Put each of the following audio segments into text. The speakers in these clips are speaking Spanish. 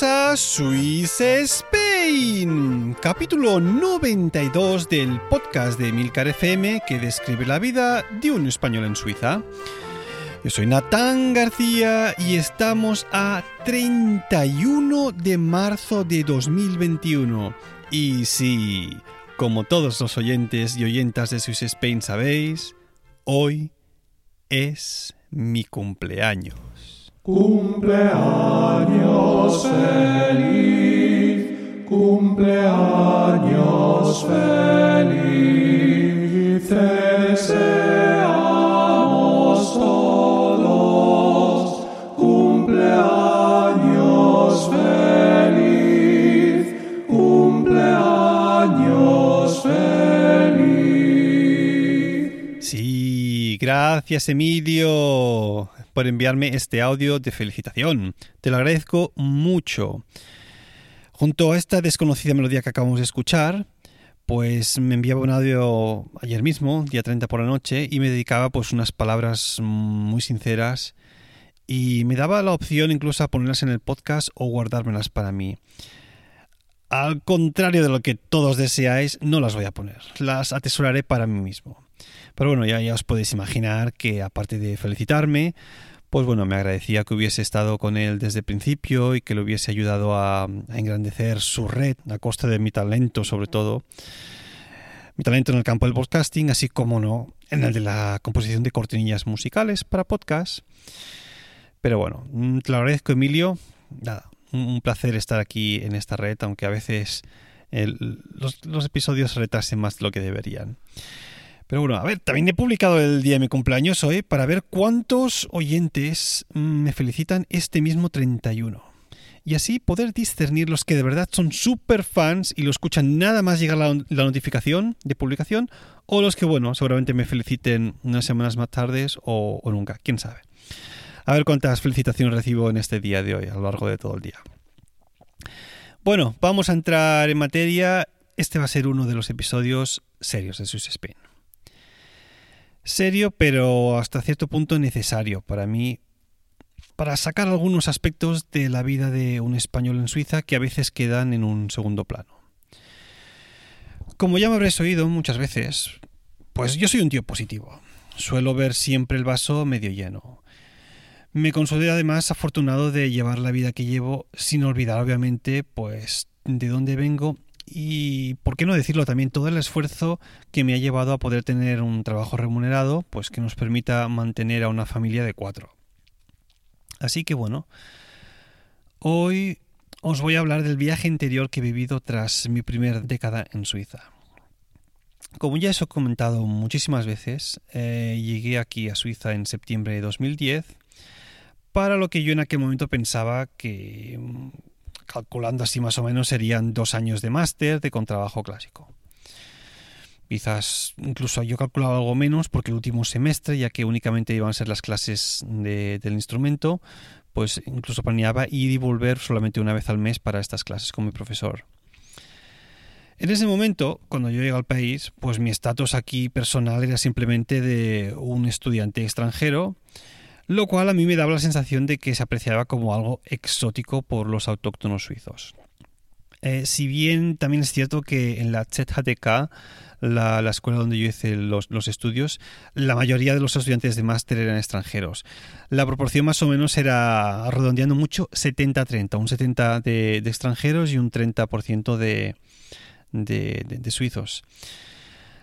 Bienvenidos a Swiss Spain, capítulo 92 del podcast de Milcar FM que describe la vida de un español en Suiza. Yo soy Natán García y estamos a 31 de marzo de 2021. Y sí, como todos los oyentes y oyentas de Swiss Spain sabéis, hoy es mi cumpleaños. Cumpleaños feliz, cumpleaños feliz, deseamos todos, cumpleaños feliz, cumpleaños feliz. Sí, gracias Emilio por enviarme este audio de felicitación. Te lo agradezco mucho. Junto a esta desconocida melodía que acabamos de escuchar, pues me enviaba un audio ayer mismo, día 30 por la noche, y me dedicaba pues unas palabras muy sinceras y me daba la opción incluso a ponerlas en el podcast o guardármelas para mí. Al contrario de lo que todos deseáis, no las voy a poner, las atesoraré para mí mismo. Pero bueno, ya, ya os podéis imaginar que aparte de felicitarme, pues bueno, me agradecía que hubiese estado con él desde el principio y que le hubiese ayudado a, engrandecer su red a costa de mi talento sobre todo. Mi talento en el campo del podcasting, así como no en el de la composición de cortinillas musicales para podcast. Pero bueno, mm, te lo agradezco Emilio. Nada, un placer estar aquí en esta red, aunque a veces los, los, episodios se retrasen más de lo que deberían. Pero bueno, a ver, también he publicado el día de mi cumpleaños hoy para ver cuántos oyentes me felicitan este mismo 31. Y así poder discernir los que de verdad son super fans y lo escuchan nada más llegar la, la notificación de publicación, o los que, bueno, seguramente me feliciten unas semanas más tarde o, o nunca, quién sabe. A ver cuántas felicitaciones recibo en este día de hoy, a lo largo de todo el día. Bueno, vamos a entrar en materia. Este va a ser uno de los episodios serios de Swiss Spain. Serio, pero hasta cierto punto necesario para mí, para sacar algunos aspectos de la vida de un español en Suiza que a veces quedan en un segundo plano. Como ya me habréis oído muchas veces, pues yo soy un tío positivo. Suelo ver siempre el vaso medio lleno. Me considero además afortunado de llevar la vida que llevo sin olvidar obviamente pues de dónde vengo y por qué no decirlo también todo el esfuerzo que me ha llevado a poder tener un trabajo remunerado pues que nos permita mantener a una familia de cuatro. Así que bueno, hoy os voy a hablar del viaje interior que he vivido tras mi primera década en Suiza. Como ya os he comentado muchísimas veces, eh, llegué aquí a Suiza en septiembre de 2010 para lo que yo en aquel momento pensaba que, calculando así más o menos, serían dos años de máster de contrabajo clásico. Quizás incluso yo calculaba algo menos porque el último semestre, ya que únicamente iban a ser las clases de, del instrumento, pues incluso planeaba ir y volver solamente una vez al mes para estas clases con mi profesor. En ese momento, cuando yo llegué al país, pues mi estatus aquí personal era simplemente de un estudiante extranjero, lo cual a mí me daba la sensación de que se apreciaba como algo exótico por los autóctonos suizos. Eh, si bien también es cierto que en la ZHTK, la, la escuela donde yo hice los, estudios, la mayoría de los estudiantes de máster eran extranjeros. La proporción más o menos era, redondeando mucho, 70-30, un 70 de, de, extranjeros y un 30% de, de, de, de suizos.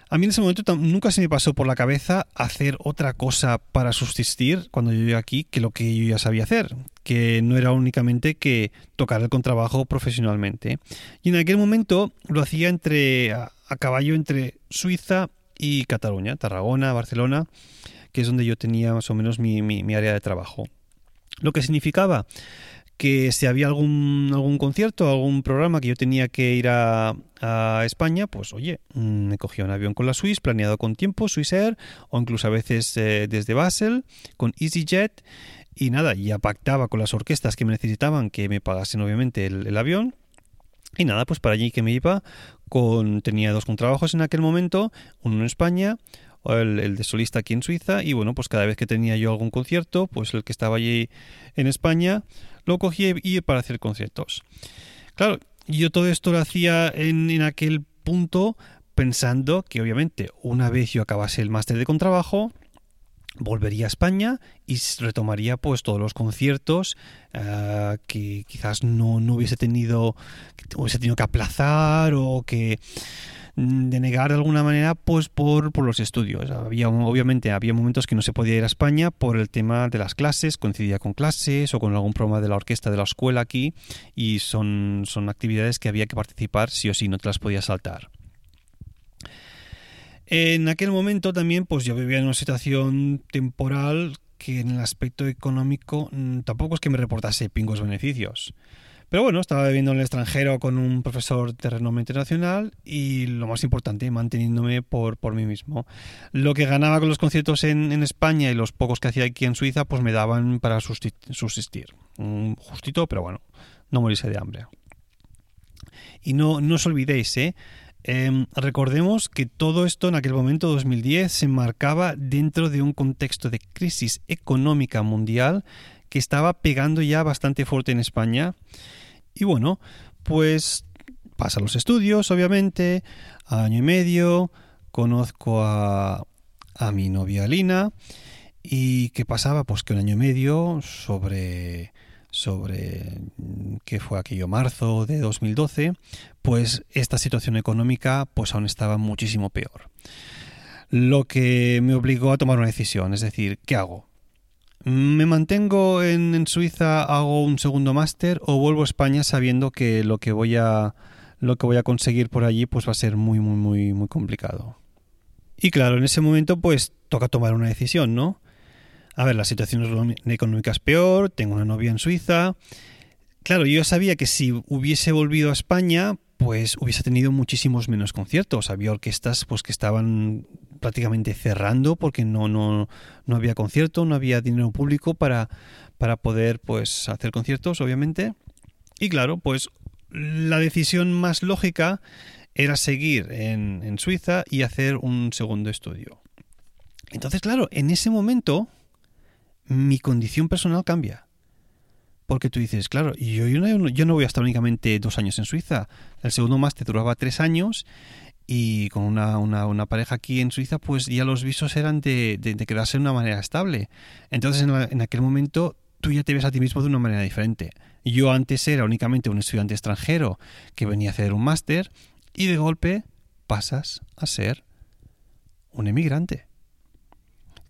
A mí en ese momento nunca se me pasó por la cabeza hacer otra cosa para subsistir cuando yo llegué aquí que lo que yo ya sabía hacer, que no era únicamente que tocar el contrabajo profesionalmente. Y en aquel momento lo hacía entre a, caballo entre Suiza y Cataluña, Tarragona, Barcelona, que es donde yo tenía más o menos mi, mi área de trabajo. Lo que significaba que si había algún, algún concierto, algún programa que yo tenía que ir a, España, pues oye, me cogía un avión con la Swiss, planeado con tiempo, Swissair, o incluso a veces eh, desde Basel, con EasyJet, y nada, ya pactaba con las orquestas que me necesitaban que me pagasen obviamente el, el avión, y nada, pues para allí que me iba, con, tenía dos contrabajos en aquel momento, uno en España, el, el, de solista aquí en Suiza y bueno, pues cada vez que tenía yo algún concierto, pues el que estaba allí en España lo cogí y para hacer conciertos. Claro, yo todo esto lo hacía en, aquel punto pensando que obviamente una vez yo acabase el máster de contrabajo, volvería a España y retomaría pues todos los conciertos uh, que quizás no, no, hubiese tenido hubiese tenido que aplazar o que denegar de alguna manera pues por, por, los estudios había obviamente había momentos que no se podía ir a España por el tema de las clases coincidía con clases o con algún programa de la orquesta de la escuela aquí y son, son actividades que había que participar sí o sí no te las podías saltar en aquel momento también pues yo vivía en una situación temporal que en el aspecto económico mm, tampoco es que me reportase pingos beneficios. Pero bueno, estaba viviendo en el extranjero con un profesor de renombre internacional y lo más importante, manteniéndome por, mí mismo. Lo que ganaba con los conciertos en, España y los pocos que hacía aquí en Suiza, pues me daban para subsistir. justito, pero bueno, no morirse de hambre. Y no, os olvidéis, ¿eh? Eh, recordemos que todo esto en aquel momento, 2010, se marcaba dentro de un contexto de crisis económica mundial que estaba pegando ya bastante fuerte en España. Y bueno, pues pasa los estudios, obviamente, año y medio, conozco a, a mi novia Lina. ¿Y qué pasaba? Pues que un año y medio sobre sobre qué fue aquello marzo de 2012, pues esta situación económica pues aún estaba muchísimo peor. Lo que me obligó a tomar una decisión, es decir, ¿qué hago? ¿Me mantengo en, Suiza, hago un segundo máster o vuelvo a España sabiendo que lo que voy a lo que voy a conseguir por allí pues va a ser muy muy muy muy complicado? Y claro, en ese momento pues toca tomar una decisión, ¿no? a ver, la situación económica es peor, tengo una novia en Suiza. Claro, yo sabía que si hubiese volvido a España, pues hubiese tenido muchísimos menos conciertos. Había orquestas pues que estaban prácticamente cerrando porque no, no, no había concierto, no había dinero público para, para poder pues hacer conciertos, obviamente. Y claro, pues la decisión más lógica era seguir en, en Suiza y hacer un segundo estudio. Entonces, claro, en ese momento mi condición personal cambia. Porque tú dices, claro, yo, yo, no, yo no voy a estar únicamente dos años en Suiza. El segundo máster duraba tres años y con una, una, una, pareja aquí en Suiza, pues ya los visos eran de, de, de quedarse de una manera estable. Entonces, en, la, en, aquel momento, tú ya te ves a ti mismo de una manera diferente. Yo antes era únicamente un estudiante extranjero que venía a hacer un máster y de golpe pasas a ser un emigrante.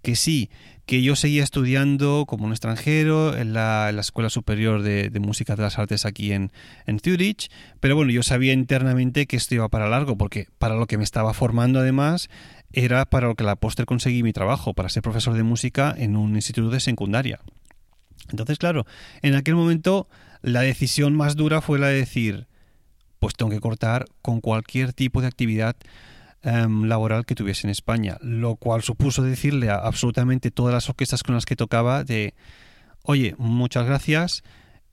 Que sí, que yo seguía estudiando como un extranjero en la, Escuela Superior de, Música de las Artes aquí en, en Zurich, pero bueno, yo sabía internamente que esto iba para largo, porque para lo que me estaba formando además era para lo que la póster conseguí mi trabajo, para ser profesor de música en un instituto de secundaria. Entonces, claro, en aquel momento la decisión más dura fue la de decir, pues tengo que cortar con cualquier tipo de actividad um, laboral que tuviese en España, lo cual supuso decirle a absolutamente todas las orquestas con las que tocaba de, oye, muchas gracias,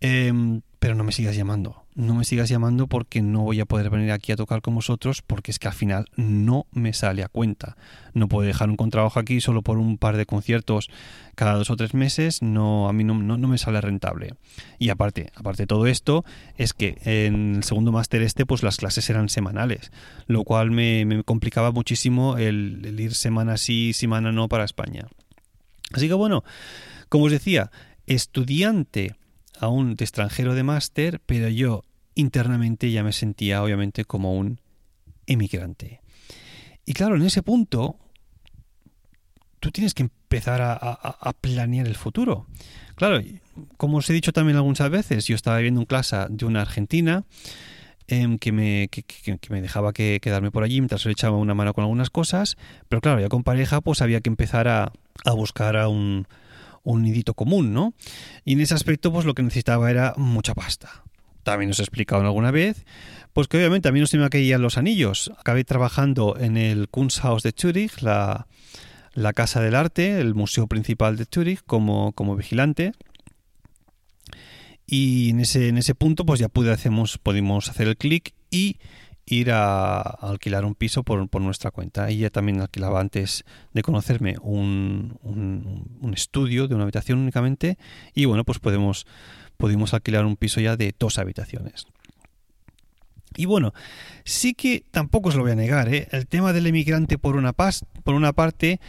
eh, pero no me sigas llamando no me sigas llamando porque no voy a poder venir aquí a tocar con vosotros porque es que al final no me sale a cuenta. No puedo dejar un contrabajo aquí solo por un par de conciertos cada dos o tres meses, no, a mí no, no, no me sale rentable. Y aparte, aparte de todo esto, es que en el segundo máster este, pues las clases eran semanales, lo cual me, complicaba muchísimo el, el ir semana sí, semana no para España. Así que bueno, como os decía, estudiante aún de extranjero de máster, pero yo internamente ya me sentía obviamente como un emigrante. Y claro, en ese punto, tú tienes que empezar a, a, a, planear el futuro. Claro, como os he dicho también algunas veces, yo estaba viendo en clase de una argentina eh, que, me, que, me dejaba que quedarme por allí mientras le echaba una mano con algunas cosas, pero claro, ya con pareja pues había que empezar a, a buscar a un, un nidito común, ¿no? Y en ese aspecto, pues lo que necesitaba era mucha pasta. También os he explicado alguna vez, pues que obviamente a mí no se me caían los anillos. Acabé trabajando en el Kunsthaus de Zurich, la, la Casa del Arte, el museo principal de Zurich, como, como vigilante. Y en ese, en ese punto, pues ya pude hacemos, pudimos hacer el clic y ir a, alquilar un piso por, por, nuestra cuenta. Ella también alquilaba antes de conocerme un, un, un, estudio de una habitación únicamente y bueno, pues podemos, pudimos alquilar un piso ya de dos habitaciones. Y bueno, sí que tampoco os lo voy a negar, ¿eh? el tema del emigrante por una, por una parte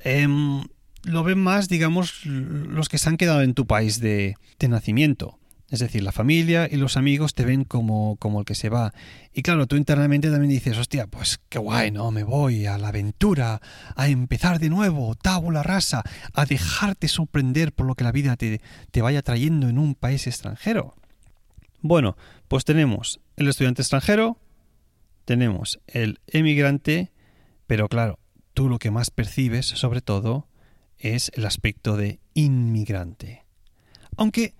em, lo ven más, digamos, los que se han quedado en tu país de, de nacimiento. Es decir, la familia y los amigos te ven como, como el que se va. Y claro, tú internamente también dices, hostia, pues qué guay, ¿no? Me voy a la aventura, a empezar de nuevo, tabula rasa, a dejarte sorprender por lo que la vida te, te vaya trayendo en un país extranjero. Bueno, pues tenemos el estudiante extranjero, tenemos el emigrante, pero claro, tú lo que más percibes, sobre todo, es el aspecto de inmigrante. Aunque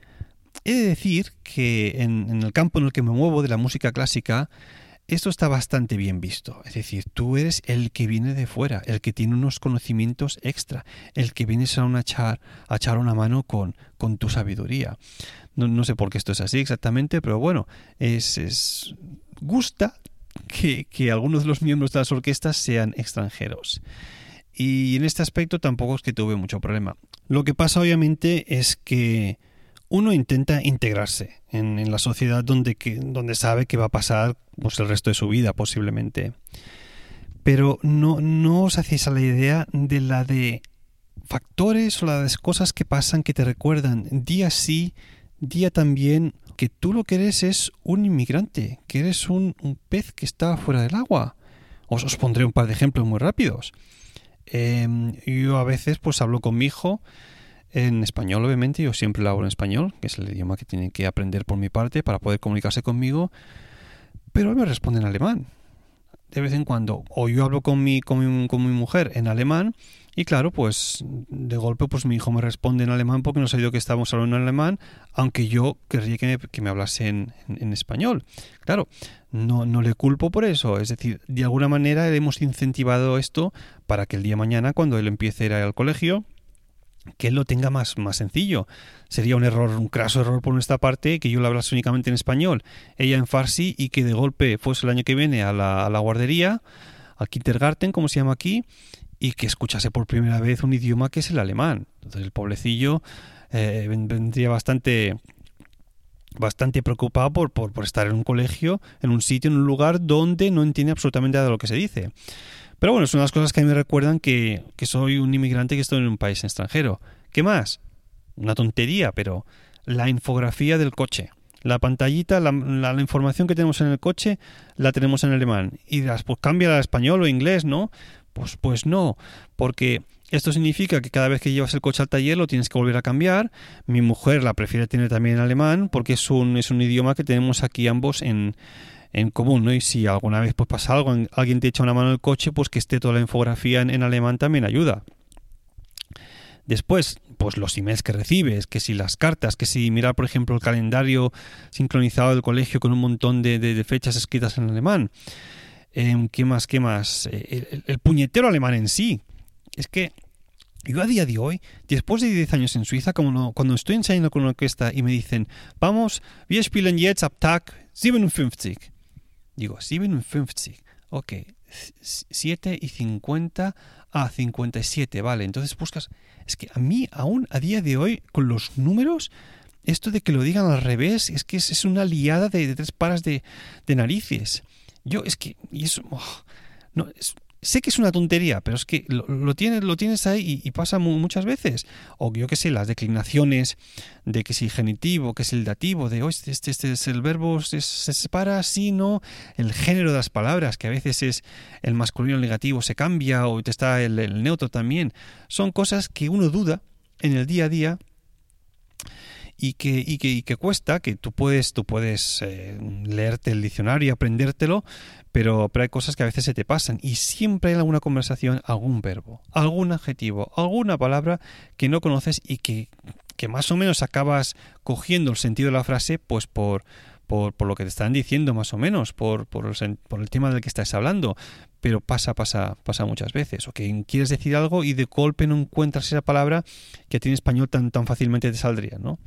He de decir que en, el campo en el que me muevo de la música clásica, esto está bastante bien visto. Es decir, tú eres el que viene de fuera, el que tiene unos conocimientos extra, el que vienes a, echar, a echar una mano con, con tu sabiduría. No, sé por qué esto es así exactamente, pero bueno, es, es gusta que, que algunos de los miembros de las orquestas sean extranjeros. Y en este aspecto tampoco es que tuve mucho problema. Lo que pasa obviamente es que uno intenta integrarse en, la sociedad donde, donde sabe que va a pasar pues, el resto de su vida posiblemente. Pero no, os hacéis a la idea de la de factores o las cosas que pasan que te recuerdan día sí, día también, que tú lo que eres es un inmigrante, que eres un, pez que está fuera del agua. Os, os pondré un par de ejemplos muy rápidos. Em, yo a veces pues hablo con mi hijo en español, obviamente, yo siempre lo hablo en español, que es el idioma que tiene que aprender por mi parte para poder comunicarse conmigo, pero me responde en alemán. De vez en cuando, o yo hablo con mi, con mi, con mi mujer en alemán, y claro, pues de golpe pues mi hijo me responde en alemán porque no sabía que estábamos hablando en alemán, aunque yo querría que me, que me hablase en, español. Claro, no, no le culpo por eso. Es decir, de alguna manera hemos incentivado esto para que el día mañana, cuando él empiece a ir al colegio, que él lo tenga más, más sencillo. Sería un error, un craso error por nuestra parte que yo lo hablase únicamente en español, ella en farsi y que de golpe fuese el año que viene a la, a la guardería, al kindergarten, como se llama aquí, y que escuchase por primera vez un idioma que es el alemán. Entonces el pobrecillo eh, vendría bastante bastante preocupado por, por, por estar en un colegio, en un sitio, en un lugar donde no entiende absolutamente nada de lo que se dice. Pero bueno, son las cosas que a mí me recuerdan que, soy un inmigrante que estoy en un país extranjero. ¿Qué más? Una tontería, pero la infografía del coche. La pantallita, la, información que tenemos en el coche, la tenemos en alemán. Y dirás, pues cambia a español o inglés, ¿no? Pues, pues no, porque esto significa que cada vez que llevas el coche al taller lo tienes que volver a cambiar. Mi mujer la prefiere tener también en alemán porque es un, es un idioma que tenemos aquí ambos en, en común, ¿no? Y si alguna vez pues pasa algo, alguien te echa una mano en el coche, pues que esté toda la infografía en, alemán también ayuda. Después, pues los emails que recibes, que si las cartas, que si mirar, por ejemplo, el calendario sincronizado del colegio con un montón de, fechas escritas en alemán. Em, ¿Qué más? ¿Qué más? Eh, el, puñetero alemán en sí. Es que yo a día de hoy, después de 10 años en Suiza, como cuando estoy ensayando con una orquesta y me dicen, vamos, wir spielen jetzt ab Tag 57. Digo, 57. Ok, 7 y 50 a 57, vale. Entonces buscas... Es que a mí aún a día de hoy, con los números, esto de que lo digan al revés, es que es, una liada de, tres paras de, narices. Yo, es que... Y eso... Oh, no, es, sé que es una tontería, pero es que lo, tienes, lo tienes ahí y, pasa muchas veces. O yo qué sé, las declinaciones de que si genitivo, que es el dativo, de oh, este, este, este es el verbo, se, separa así, no. El género de las palabras, que a veces es el masculino negativo, se cambia, o está el neutro también. Son cosas que uno duda en el día a día y que, y que, y que cuesta, que tú puedes, tú puedes eh, leerte el diccionario y aprendértelo, pero, pero hay cosas que a veces se te pasan y siempre hay en alguna conversación algún verbo, algún adjetivo, alguna palabra que no conoces y que, que más o menos acabas cogiendo el sentido de la frase pues por, por, por, lo que te están diciendo más o menos, por, por, el, tema del que estás hablando, pero pasa, pasa, pasa muchas veces. O que quieres decir algo y de golpe no encuentras esa palabra que a ti en español tan, tan fácilmente te saldría, ¿no?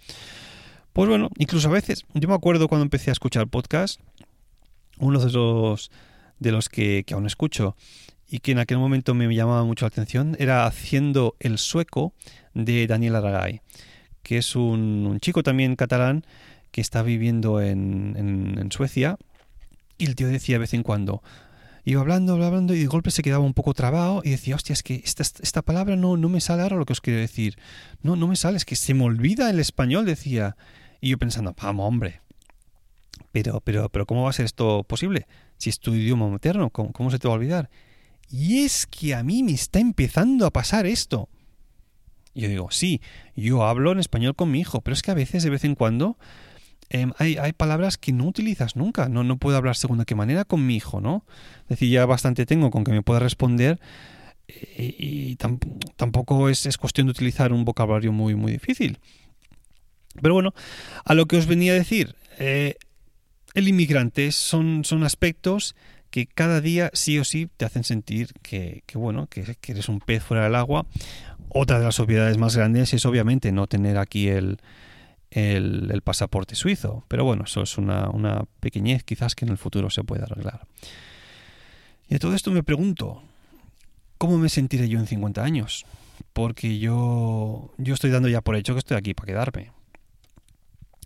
Pues bueno, incluso a veces, yo me acuerdo cuando empecé a escuchar podcast, uno de los, de los que, que aún escucho y que en aquel momento me llamaba mucho la atención era Haciendo el sueco de Daniel Aragay que es un chico también catalán que está viviendo en, en, Suecia. Y el tío decía de vez en cuando, iba hablando, hablando y de golpe se quedaba un poco trabado y decía, hostia, es que esta, esta palabra no, no me sale ahora lo que os quiero decir. No, no me sale, es que se me olvida el español, decía. Y yo pensando, vamos, hombre. Pero, pero, pero, ¿cómo va a ser esto posible? Si es tu idioma materno, ¿cómo, ¿cómo se te va a olvidar? Y es que a mí me está empezando a pasar esto. Yo digo, sí, yo hablo en español con mi hijo, pero es que a veces, de vez en cuando, eh, hay, palabras que no utilizas nunca. No, puedo hablar según de qué manera con mi hijo, ¿no? Es decir, ya bastante tengo con que me pueda responder eh, y tam tampoco es, es, cuestión de utilizar un vocabulario muy, muy difícil. Pero bueno, a lo que os venía a decir, eh, el inmigrante son, son aspectos que cada día sí o sí te hacen sentir que, que bueno, que, que, eres un pez fuera del agua. Otra de las obviedades más grandes es obviamente no tener aquí el, el, pasaporte suizo. Pero bueno, eso es una, pequeñez quizás que en el futuro se pueda arreglar. Y a todo esto me pregunto, ¿cómo me sentiré yo en 50 años? Porque yo, yo estoy dando ya por hecho que estoy aquí para quedarme.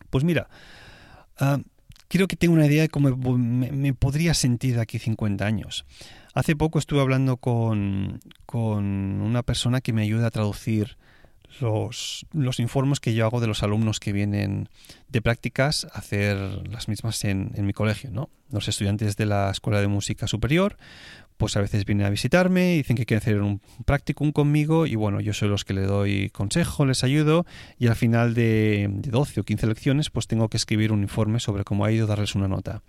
Pues mira, uh, quiero que tenga una idea de cómo me, me, podría sentir de aquí 50 años. Hace poco estuve hablando con, con una persona que me ayuda a traducir los, informes que yo hago de los alumnos que vienen de prácticas a hacer las mismas en, mi colegio. ¿no? Los estudiantes de la Escuela de Música Superior, pues a veces vienen a visitarme, dicen que quieren hacer un practicum conmigo y bueno, yo soy los que le doy consejo, les ayudo y al final de, de 12 o 15 lecciones pues tengo que escribir un informe sobre cómo ha ido, darles una nota.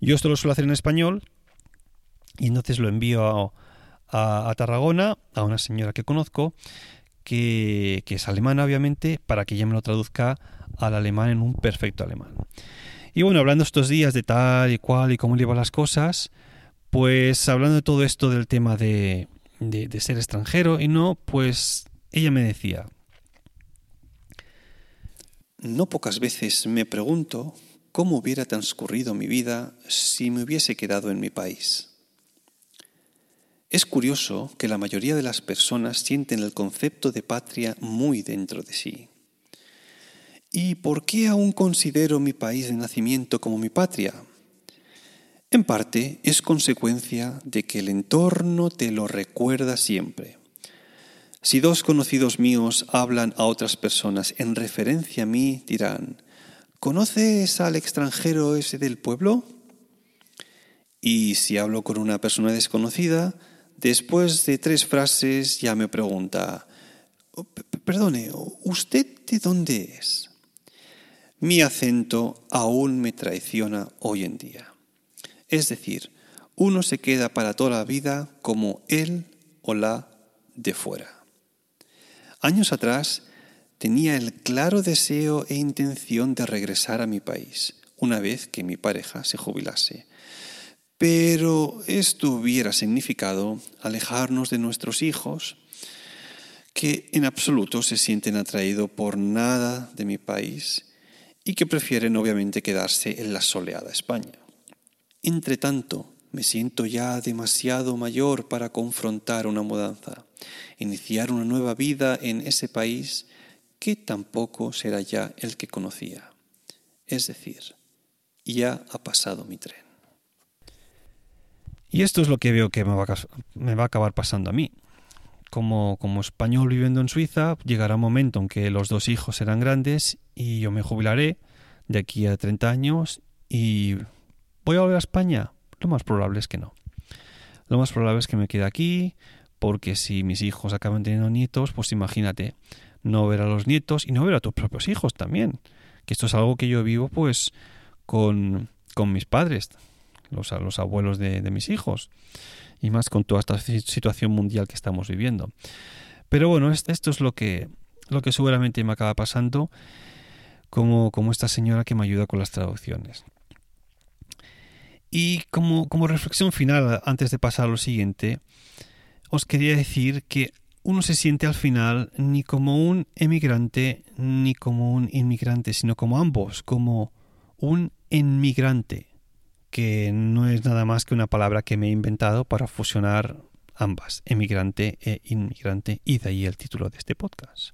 Yo esto lo suelo hacer en español y entonces lo envío a, a Tarragona, a una señora que conozco, que, es alemana, obviamente, para que ella me lo traduzca al alemán en un perfecto alemán. Y bueno, hablando estos días de tal y cual y cómo lleva las cosas, pues hablando de todo esto del tema de, de, de ser extranjero y no, pues ella me decía, no pocas veces me pregunto cómo hubiera transcurrido mi vida si me hubiese quedado en mi país. Es curioso que la mayoría de las personas sienten el concepto de patria muy dentro de sí. ¿Y por qué aún considero mi país de nacimiento como mi patria? En parte es consecuencia de que el entorno te lo recuerda siempre. Si dos conocidos míos hablan a otras personas en referencia a mí, dirán, ¿conoces al extranjero ese del pueblo? Y si hablo con una persona desconocida, Después de tres frases ya me pregunta, oh, perdone, ¿usted de dónde es? Mi acento aún me traiciona hoy en día. Es decir, uno se queda para toda la vida como él o la de fuera. Años atrás tenía el claro deseo e intención de regresar a mi país una vez que mi pareja se jubilase pero esto hubiera significado alejarnos de nuestros hijos, que en absoluto se sienten atraídos por nada de mi país y que prefieren obviamente quedarse en la soleada España. Entre tanto, me siento ya demasiado mayor para confrontar una mudanza, iniciar una nueva vida en ese país que tampoco será ya el que conocía. Es decir, ya ha pasado mi tren. Y esto es lo que veo que me va a, me va a acabar pasando a mí. Como, como, español viviendo en Suiza, llegará un momento en que los dos hijos serán grandes y yo me jubilaré de aquí a 30 años y voy a volver a España. Lo más probable es que no. Lo más probable es que me quede aquí, porque si mis hijos acaban teniendo nietos, pues imagínate, no ver a los nietos y no ver a tus propios hijos también. Que esto es algo que yo vivo pues con, con mis padres los, los abuelos de, de, mis hijos, y más con toda esta situación mundial que estamos viviendo. Pero bueno, esto es lo que, lo que seguramente me acaba pasando como, como esta señora que me ayuda con las traducciones. Y como, como reflexión final, antes de pasar a lo siguiente, os quería decir que uno se siente al final ni como un emigrante ni como un inmigrante, sino como ambos, como un inmigrante que no es nada más que una palabra que me he inventado para fusionar ambas, emigrante e inmigrante, y de ahí el título de este podcast.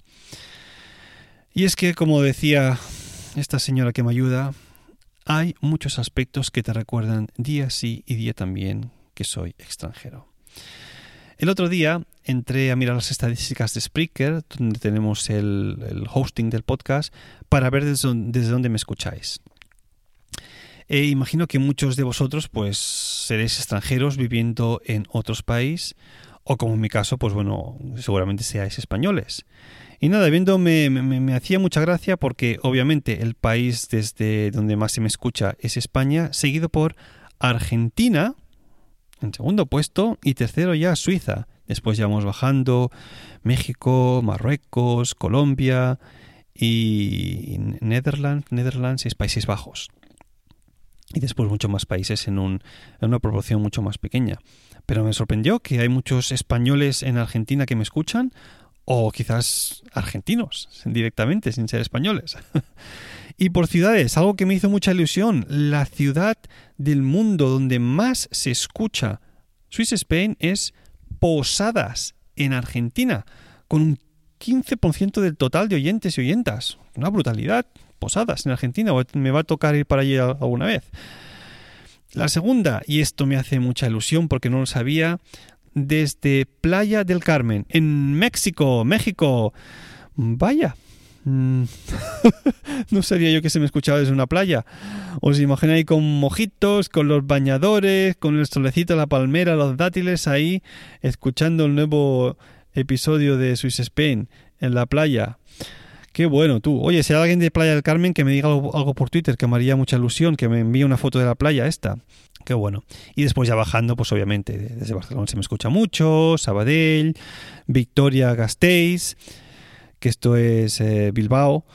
Y es que, como decía esta señora que me ayuda, hay muchos aspectos que te recuerdan día sí y día también que soy extranjero. El otro día entré a mirar las estadísticas de Spreaker, donde tenemos el, hosting del podcast, para ver desde, dónde me escucháis. E imagino que muchos de vosotros pues seréis extranjeros viviendo en otros países o como en mi caso, pues bueno, seguramente seáis españoles. Y nada, viéndome me, hacía mucha gracia porque obviamente el país desde donde más se me escucha es España, seguido por Argentina, en segundo puesto, y tercero ya Suiza. Después ya vamos bajando México, Marruecos, Colombia y Netherlands y Países Bajos. Y después muchos más países en, un, en una proporción mucho más pequeña. Pero me sorprendió que hay muchos españoles en Argentina que me escuchan, o quizás argentinos directamente, sin ser españoles. y por ciudades, algo que me hizo mucha ilusión, la ciudad del mundo donde más se escucha Swiss Spain es Posadas, en Argentina, con un 15% del total de oyentes y oyentas. Una brutalidad. Posadas en Argentina, me va a tocar ir para allí alguna vez. La segunda, y esto me hace mucha ilusión porque no lo sabía, desde Playa del Carmen, en México, México. Vaya. Mm. no sabía yo que se me escuchaba desde una playa. Os imagináis con mojitos, con los bañadores, con el solecito, la palmera, los dátiles ahí, escuchando el nuevo episodio de Swiss Spain en la playa. Qué bueno tú. Oye, si hay alguien de Playa del Carmen que me diga algo, por Twitter, que me haría mucha ilusión, que me envíe una foto de la playa esta. Qué bueno. Y después ya bajando, pues obviamente desde Barcelona se me escucha mucho, Sabadell, Victoria Gasteiz, que esto es eh, Bilbao.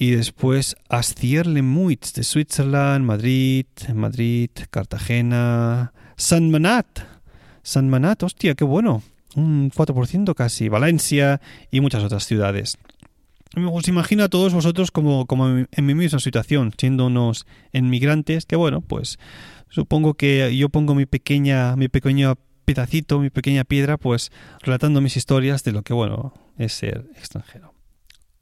Y después Astierle-Muitz de Switzerland, Madrid, Madrid, Cartagena, San Manat. San Manat, hostia, qué bueno. Un 4% casi. Valencia y muchas otras ciudades. Os imagino a todos vosotros como, como en mi misma situación, siendo unos inmigrantes que, bueno, pues supongo que yo pongo mi pequeña, mi pequeño pedacito, mi pequeña piedra, pues relatando mis historias de lo que, bueno, es ser extranjero.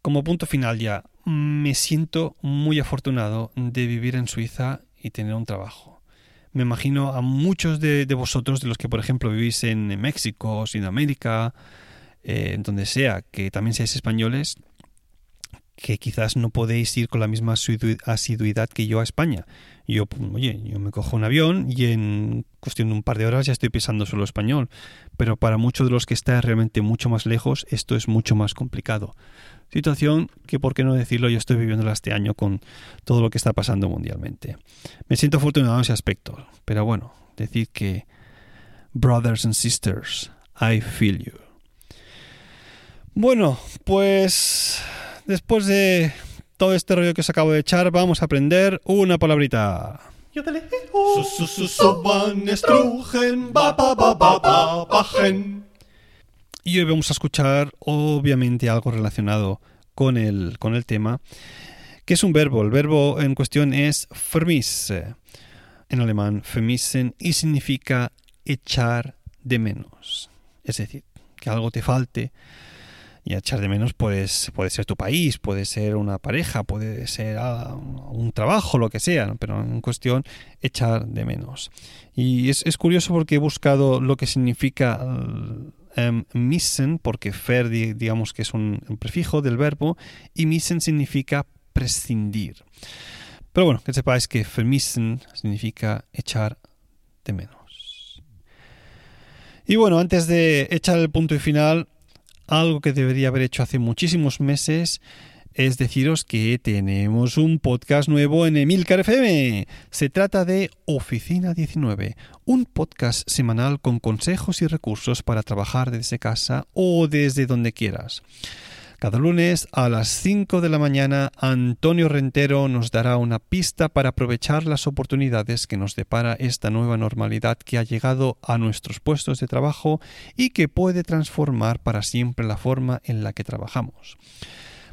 Como punto final ya, me siento muy afortunado de vivir en Suiza y tener un trabajo. Me imagino a muchos de, vosotros, de los que por ejemplo vivís en México, Sudamérica, eh, donde sea, que también seáis españoles, que quizás no podéis ir con la misma asiduidad que yo a España. Yo, oye, yo me cojo un avión y en cuestión de un par de horas ya estoy pisando solo español. Pero para muchos de los que están realmente mucho más lejos, esto es mucho más complicado. Situación que, por qué no decirlo, yo estoy viviéndola este año con todo lo que está pasando mundialmente. Me siento afortunado en ese aspecto. Pero bueno, decir que, brothers and sisters, I feel you. Bueno, pues después de todo este rollo que os acabo de echar, vamos a aprender una palabrita. Y hoy vamos a escuchar, obviamente, algo relacionado con el, con el tema, que es un verbo. El verbo en cuestión es vermisse, en alemán vermissen, y significa echar de menos. Es decir, que algo te falte, y echar de menos pues, puede ser tu país, puede ser una pareja, puede ser ah, un trabajo, lo que sea, pero en cuestión echar de menos. Y es, curioso porque he buscado lo que significa um, missen, porque fer digamos que es un, prefijo del verbo, y missen significa prescindir. Pero bueno, que sepáis que vermissen significa echar de menos. Y bueno, antes de echar el punto y final, algo que debería haber hecho hace muchísimos meses es deciros que tenemos un podcast nuevo en Emilcar FM. Se trata de Oficina 19, un podcast semanal con consejos y recursos para trabajar desde casa o desde donde quieras. Cada lunes a las 5 de la mañana Antonio Rentero nos dará una pista para aprovechar las oportunidades que nos depara esta nueva normalidad que ha llegado a nuestros puestos de trabajo y que puede transformar para siempre la forma en la que trabajamos.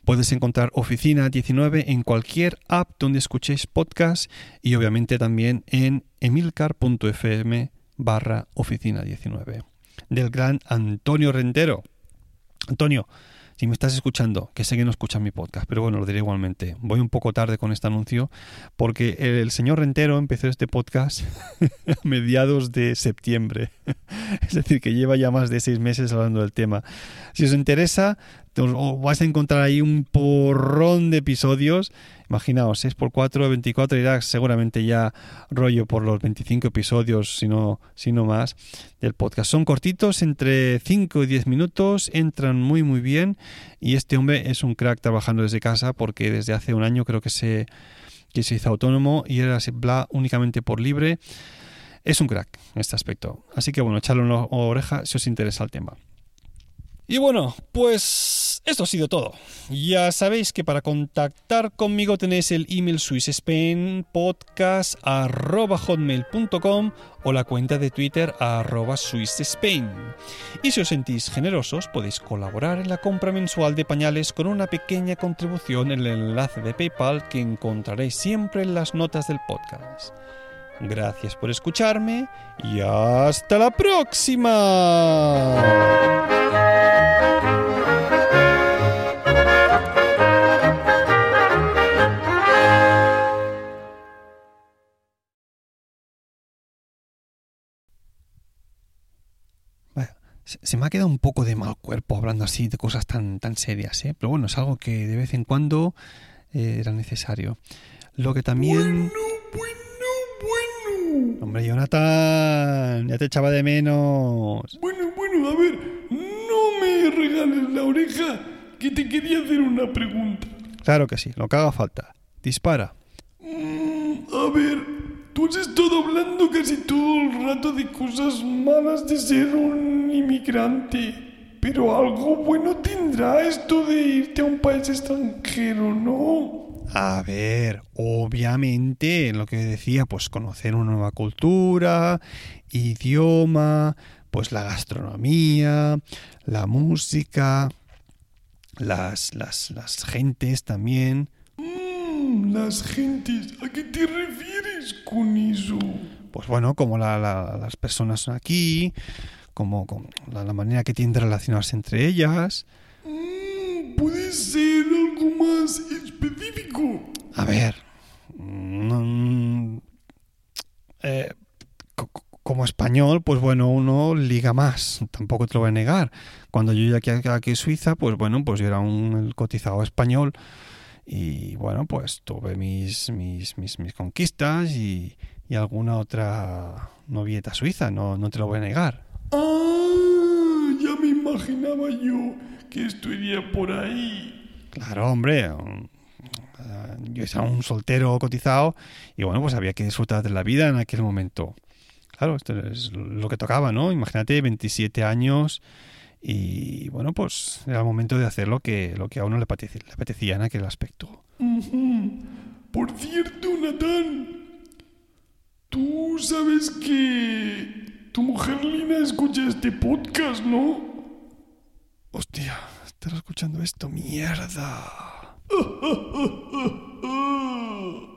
Puedes encontrar Oficina 19 en cualquier app donde escuchéis podcast y obviamente también en emilcar.fm barra Oficina 19 del gran Antonio Rentero. Antonio, si me estás escuchando, que sé que no escuchas mi podcast, pero bueno, lo diré igualmente. Voy un poco tarde con este anuncio porque el señor Rentero empezó este podcast a mediados de septiembre. es decir, que lleva ya más de seis meses hablando del tema. Si os interesa, os vais a encontrar ahí un porrón de episodios. Imaginaos, 6 por 4, 24 irá seguramente ya rollo por los 25 episodios, si no, más, del podcast. Son cortitos, entre 5 y 10 minutos, entran muy muy bien y este hombre es un crack trabajando desde casa porque desde hace un año creo que se, que se hizo autónomo y era bla únicamente por libre. Es un crack en este aspecto. Así que bueno, echarle una oreja si os interesa el tema. Y bueno, pues esto ha sido todo. Ya sabéis que para contactar conmigo tenéis el email swissspainpodcast.hotmail.com o la cuenta de Twitter arroba swissspain. Y si os sentís generosos, podéis colaborar en la compra mensual de pañales con una pequeña contribución en el enlace de PayPal que encontraréis siempre en las notas del podcast. Gracias por escucharme y hasta la próxima. Se me ha quedado un poco de mal cuerpo hablando así de cosas tan, tan serias, ¿eh? pero bueno, es algo que de vez en cuando eh, era necesario. Lo que también... Bueno, bueno, bueno. Hombre, Jonathan, ya te echaba de menos. Bueno, bueno, a ver, regales la oreja, que te quería hacer una pregunta. Claro que sí, lo que haga falta. Dispara. Mm, a ver, tú has estado hablando casi todo el rato de cosas malas de ser un inmigrante. Pero algo bueno tendrá esto de irte a un país extranjero, ¿no? A ver, obviamente, lo que decía, pues conocer una nueva cultura, idioma, pues la gastronomía, la música, las, las, las gentes también. Mm, las gentes, ¿a qué te refieres con eso? Pues bueno, como la- la- las personas son aquí, como, como la, la manera que tienen de relacionarse entre ellas. Mm, ¿Puede ser algo más específico? A ver, mm, eh, como español, pues bueno, uno liga más, tampoco te lo voy a negar. Cuando yo llegué aquí, aquí a Suiza, pues bueno, pues yo era un cotizado español y bueno, pues tuve mis, mis, mis, mis conquistas y, y alguna otra novieta suiza, no, no te lo voy a negar. Ah, ya me imaginaba yo que esto iría por ahí. Claro, hombre. eh, Yo era un soltero cotizado y bueno, pues había que disfrutar de la vida en aquel momento. Claro, esto es lo que tocaba, ¿no? Imagínate, 27 años y bueno, pues era el momento de hacer lo que, lo que a uno le apetecía, le apetecía en aquel aspecto. Por cierto, Natán, tú sabes que tu mujer Lina escucha este podcast, ¿no? Hostia, estará escuchando esto, mierda.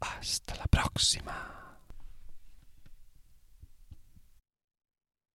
Hasta la próxima.